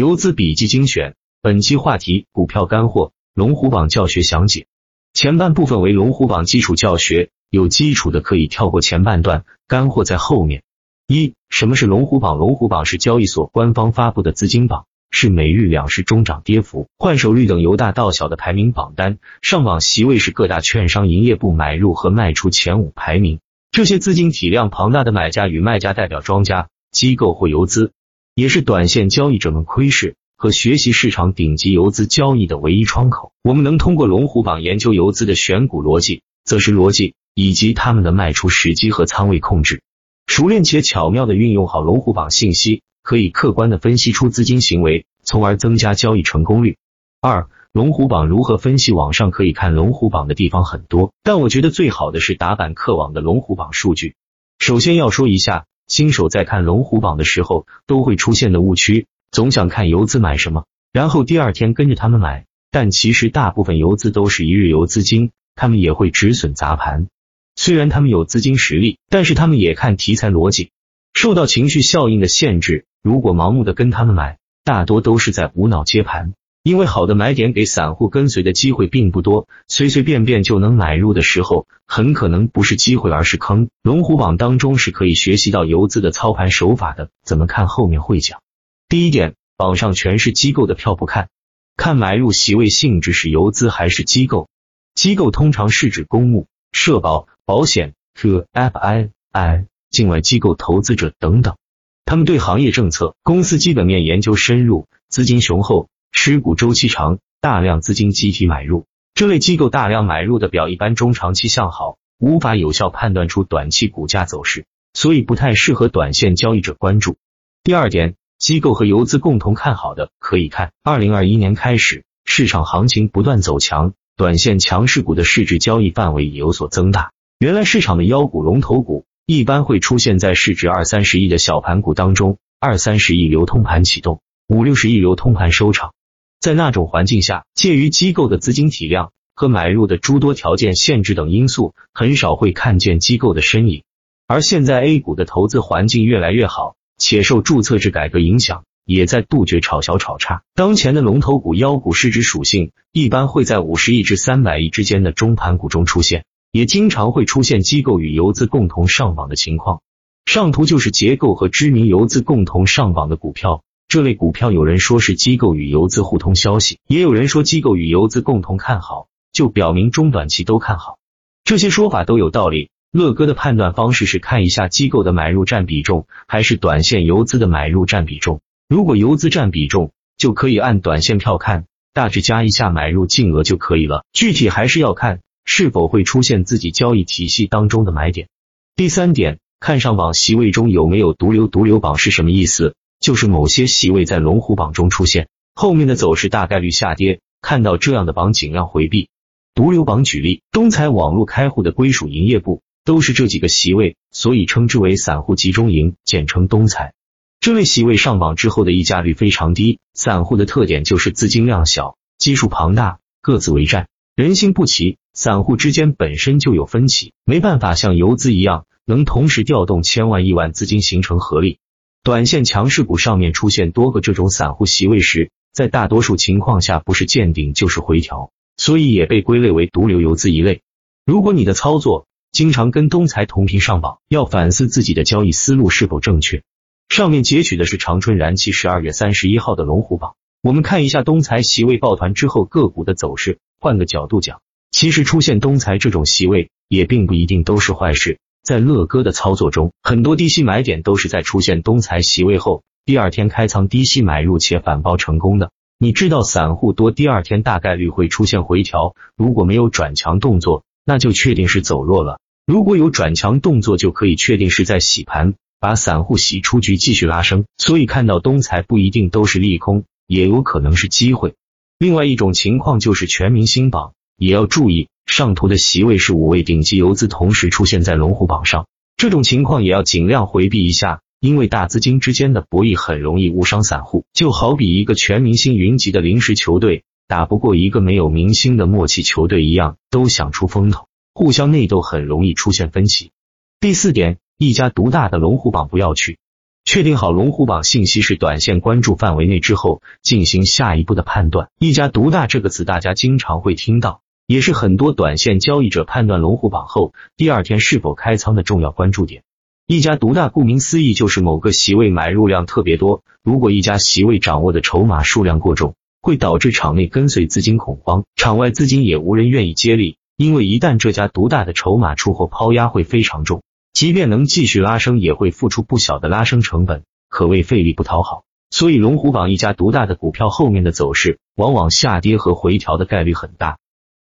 游资笔记精选，本期话题：股票干货，龙虎榜教学详解。前半部分为龙虎榜基础教学，有基础的可以跳过前半段，干货在后面。一、什么是龙虎榜？龙虎榜是交易所官方发布的资金榜，是每日两市中涨跌幅、换手率等由大到小的排名榜单。上榜席位是各大券商营业部买入和卖出前五排名。这些资金体量庞大的买家与卖家代表庄家、机构或游资。也是短线交易者们窥视和学习市场顶级游资交易的唯一窗口。我们能通过龙虎榜研究游资的选股逻辑、择时逻辑以及他们的卖出时机和仓位控制。熟练且巧妙的运用好龙虎榜信息，可以客观的分析出资金行为，从而增加交易成功率。二、龙虎榜如何分析？网上可以看龙虎榜的地方很多，但我觉得最好的是打板客网的龙虎榜数据。首先要说一下。新手在看龙虎榜的时候都会出现的误区，总想看游资买什么，然后第二天跟着他们买。但其实大部分游资都是一日游资金，他们也会止损砸盘。虽然他们有资金实力，但是他们也看题材逻辑，受到情绪效应的限制。如果盲目的跟他们买，大多都是在无脑接盘。因为好的买点给散户跟随的机会并不多，随随便便就能买入的时候，很可能不是机会，而是坑。龙虎榜当中是可以学习到游资的操盘手法的，怎么看后面会讲。第一点，榜上全是机构的票，不看，看买入席位性质是游资还是机构。机构通常是指公募、社保、保险、和 FII、境外机构投资者等等，他们对行业政策、公司基本面研究深入，资金雄厚。持股周期长，大量资金集体买入，这类机构大量买入的表一般中长期向好，无法有效判断出短期股价走势，所以不太适合短线交易者关注。第二点，机构和游资共同看好的可以看，二零二一年开始，市场行情不断走强，短线强势股的市值交易范围也有所增大。原来市场的妖股、龙头股一般会出现在市值二三十亿的小盘股当中，二三十亿流通盘启动，五六十亿流通盘收场。在那种环境下，介于机构的资金体量和买入的诸多条件限制等因素，很少会看见机构的身影。而现在 A 股的投资环境越来越好，且受注册制改革影响，也在杜绝炒小炒差。当前的龙头股、妖股市值属性一般会在五十亿至三百亿之间的中盘股中出现，也经常会出现机构与游资共同上榜的情况。上图就是结构和知名游资共同上榜的股票。这类股票有人说是机构与游资互通消息，也有人说机构与游资共同看好，就表明中短期都看好。这些说法都有道理。乐哥的判断方式是看一下机构的买入占比重，还是短线游资的买入占比重。如果游资占比重，就可以按短线票看，大致加一下买入金额就可以了。具体还是要看是否会出现自己交易体系当中的买点。第三点，看上榜席位中有没有毒瘤。毒瘤榜是什么意思？就是某些席位在龙虎榜中出现，后面的走势大概率下跌。看到这样的榜，尽量回避。毒瘤榜举例，东财网络开户的归属营业部都是这几个席位，所以称之为散户集中营，简称东财。这类席位上榜之后的溢价率非常低。散户的特点就是资金量小，基数庞大，各自为战，人心不齐。散户之间本身就有分歧，没办法像游资一样，能同时调动千万亿万资金形成合力。短线强势股上面出现多个这种散户席位时，在大多数情况下不是见顶就是回调，所以也被归类为毒瘤游资一类。如果你的操作经常跟东财同频上榜，要反思自己的交易思路是否正确。上面截取的是长春燃气十二月三十一号的龙虎榜，我们看一下东财席位抱团之后个股的走势。换个角度讲，其实出现东财这种席位也并不一定都是坏事。在乐哥的操作中，很多低吸买点都是在出现东财席位后，第二天开仓低吸买入且反包成功的。你知道散户多第二天大概率会出现回调，如果没有转强动作，那就确定是走弱了；如果有转强动作，就可以确定是在洗盘，把散户洗出局，继续拉升。所以看到东财不一定都是利空，也有可能是机会。另外一种情况就是全明星榜，也要注意。上图的席位是五位顶级游资同时出现在龙虎榜上，这种情况也要尽量回避一下，因为大资金之间的博弈很容易误伤散户。就好比一个全明星云集的临时球队打不过一个没有明星的默契球队一样，都想出风头，互相内斗很容易出现分歧。第四点，一家独大的龙虎榜不要去。确定好龙虎榜信息是短线关注范围内之后，进行下一步的判断。一家独大这个词大家经常会听到，也是很多短线交易者判断龙虎榜后第二天是否开仓的重要关注点。一家独大顾名思义就是某个席位买入量特别多，如果一家席位掌握的筹码数量过重，会导致场内跟随资金恐慌，场外资金也无人愿意接力，因为一旦这家独大的筹码出货抛压会非常重。即便能继续拉升，也会付出不小的拉升成本，可谓费力不讨好。所以龙虎榜一家独大的股票后面的走势，往往下跌和回调的概率很大。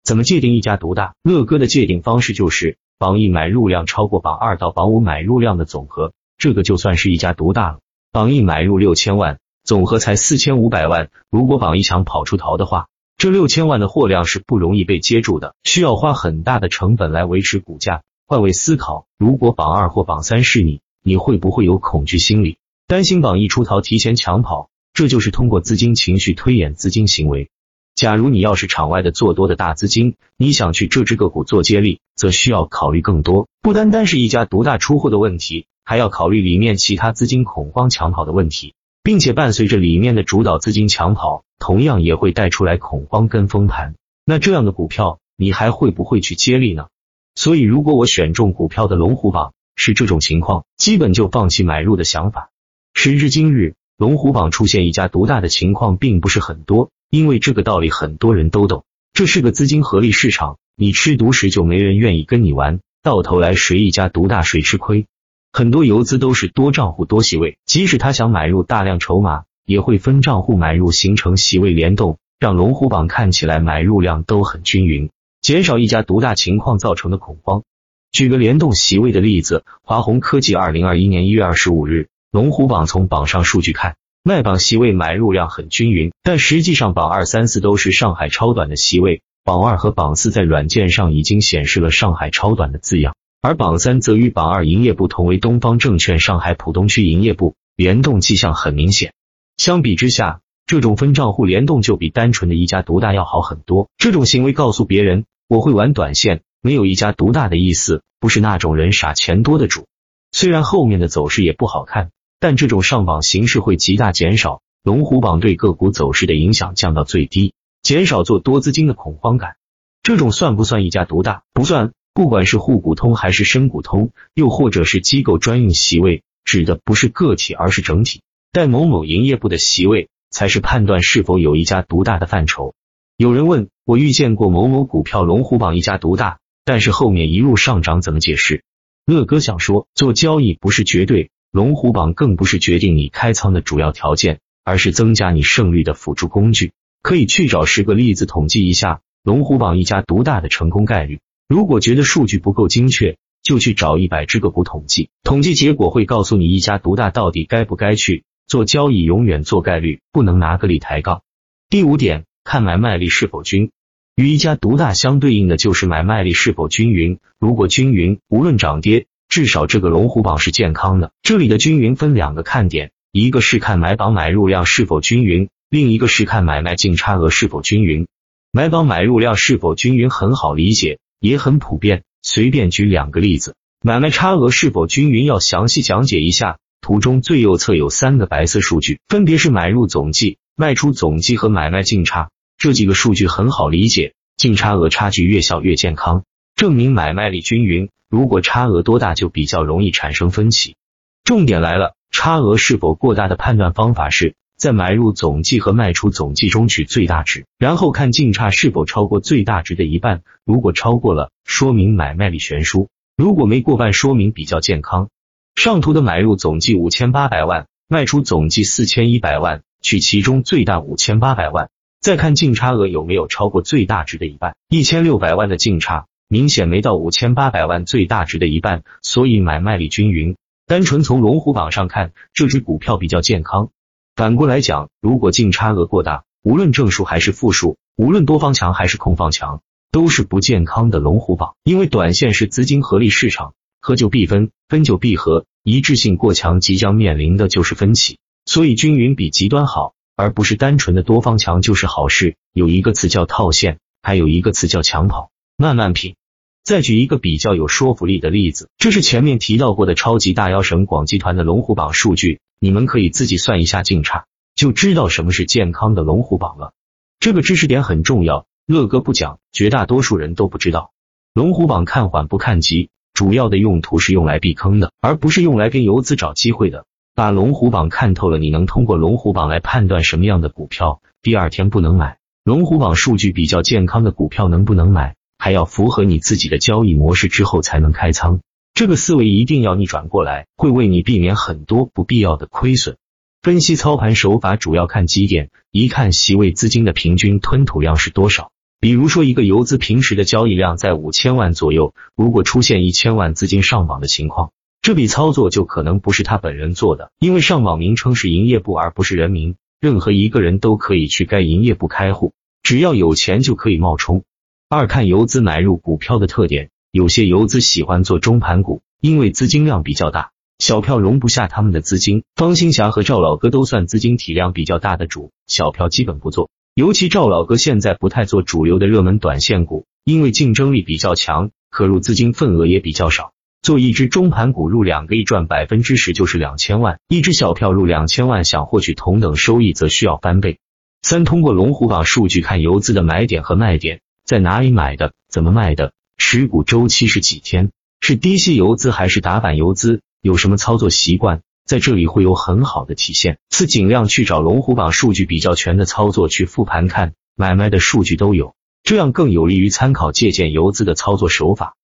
怎么界定一家独大？乐哥的界定方式就是榜一买入量超过榜二到榜五买入量的总和，这个就算是一家独大了。榜一买入六千万，总和才四千五百万。如果榜一强跑出逃的话，这六千万的货量是不容易被接住的，需要花很大的成本来维持股价。换位思考，如果榜二或榜三是你，你会不会有恐惧心理，担心榜一出逃提前抢跑？这就是通过资金情绪推演资金行为。假如你要是场外的做多的大资金，你想去这只个股做接力，则需要考虑更多，不单单是一家独大出货的问题，还要考虑里面其他资金恐慌抢跑的问题，并且伴随着里面的主导资金抢跑，同样也会带出来恐慌跟风盘。那这样的股票，你还会不会去接力呢？所以，如果我选中股票的龙虎榜是这种情况，基本就放弃买入的想法。时至今日，龙虎榜出现一家独大的情况并不是很多，因为这个道理很多人都懂，这是个资金合力市场，你吃独食就没人愿意跟你玩，到头来谁一家独大谁吃亏。很多游资都是多账户多席位，即使他想买入大量筹码，也会分账户买入，形成席位联动，让龙虎榜看起来买入量都很均匀。减少一家独大情况造成的恐慌。举个联动席位的例子，华虹科技二零二一年一月二十五日，龙虎榜从榜上数据看，卖榜席位买入量很均匀，但实际上榜二三四都是上海超短的席位，榜二和榜四在软件上已经显示了上海超短的字样，而榜三则与榜二营业部同为东方证券上海浦东区营业部，联动迹象很明显。相比之下，这种分账户联动就比单纯的一家独大要好很多。这种行为告诉别人。我会玩短线，没有一家独大的意思，不是那种人傻钱多的主。虽然后面的走势也不好看，但这种上榜形式会极大减少龙虎榜对个股走势的影响，降到最低，减少做多资金的恐慌感。这种算不算一家独大？不算。不管是沪股通还是深股通，又或者是机构专用席位，指的不是个体，而是整体。带某某营业部的席位，才是判断是否有一家独大的范畴。有人问我遇见过某某股票龙虎榜一家独大，但是后面一路上涨，怎么解释？乐哥想说，做交易不是绝对，龙虎榜更不是决定你开仓的主要条件，而是增加你胜率的辅助工具。可以去找十个例子统计一下龙虎榜一家独大的成功概率。如果觉得数据不够精确，就去找一百只个股统计，统计结果会告诉你一家独大到底该不该去做交易。永远做概率，不能拿个例抬杠。第五点。看买卖力是否均，与一家独大相对应的就是买卖力是否均匀。如果均匀，无论涨跌，至少这个龙虎榜是健康的。这里的均匀分两个看点，一个是看买榜买入量是否均匀，另一个是看买卖净差额是否均匀。买榜买入量是否均匀很好理解，也很普遍。随便举两个例子，买卖差额是否均匀要详细讲解一下。图中最右侧有三个白色数据，分别是买入总计、卖出总计和买卖净差。这几个数据很好理解，净差额差距越小越健康，证明买卖力均匀。如果差额多大，就比较容易产生分歧。重点来了，差额是否过大的判断方法是在买入总计和卖出总计中取最大值，然后看净差是否超过最大值的一半。如果超过了，说明买卖力悬殊；如果没过半，说明比较健康。上图的买入总计五千八百万，卖出总计四千一百万，取其中最大五千八百万。再看净差额有没有超过最大值的一半，一千六百万的净差明显没到五千八百万最大值的一半，所以买卖力均匀。单纯从龙虎榜上看，这只股票比较健康。反过来讲，如果净差额过大，无论正数还是负数，无论多方强还是空方强，都是不健康的龙虎榜。因为短线是资金合力市场，合就必分，分就必合，一致性过强即将面临的就是分歧，所以均匀比极端好。而不是单纯的多方强就是好事。有一个词叫套现，还有一个词叫抢跑。慢慢品。再举一个比较有说服力的例子，这是前面提到过的超级大妖神广集团的龙虎榜数据。你们可以自己算一下净差，就知道什么是健康的龙虎榜了。这个知识点很重要，乐哥不讲，绝大多数人都不知道。龙虎榜看缓不看急，主要的用途是用来避坑的，而不是用来跟游资找机会的。把龙虎榜看透了，你能通过龙虎榜来判断什么样的股票第二天不能买。龙虎榜数据比较健康的股票能不能买，还要符合你自己的交易模式之后才能开仓。这个思维一定要逆转过来，会为你避免很多不必要的亏损。分析操盘手法主要看几点：一看席位资金的平均吞吐量是多少。比如说，一个游资平时的交易量在五千万左右，如果出现一千万资金上榜的情况。这笔操作就可能不是他本人做的，因为上网名称是营业部而不是人名，任何一个人都可以去该营业部开户，只要有钱就可以冒充。二看游资买入股票的特点，有些游资喜欢做中盘股，因为资金量比较大，小票容不下他们的资金。方新霞和赵老哥都算资金体量比较大的主，小票基本不做，尤其赵老哥现在不太做主流的热门短线股，因为竞争力比较强，可入资金份额也比较少。做一只中盘股入两个亿赚百分之十就是两千万，一只小票入两千万想获取同等收益则需要翻倍。三通过龙虎榜数据看游资的买点和卖点，在哪里买的，怎么卖的，持股周期是几天，是低息游资还是打板游资，有什么操作习惯，在这里会有很好的体现。四尽量去找龙虎榜数据比较全的操作去复盘看，买卖的数据都有，这样更有利于参考借鉴游资的操作手法。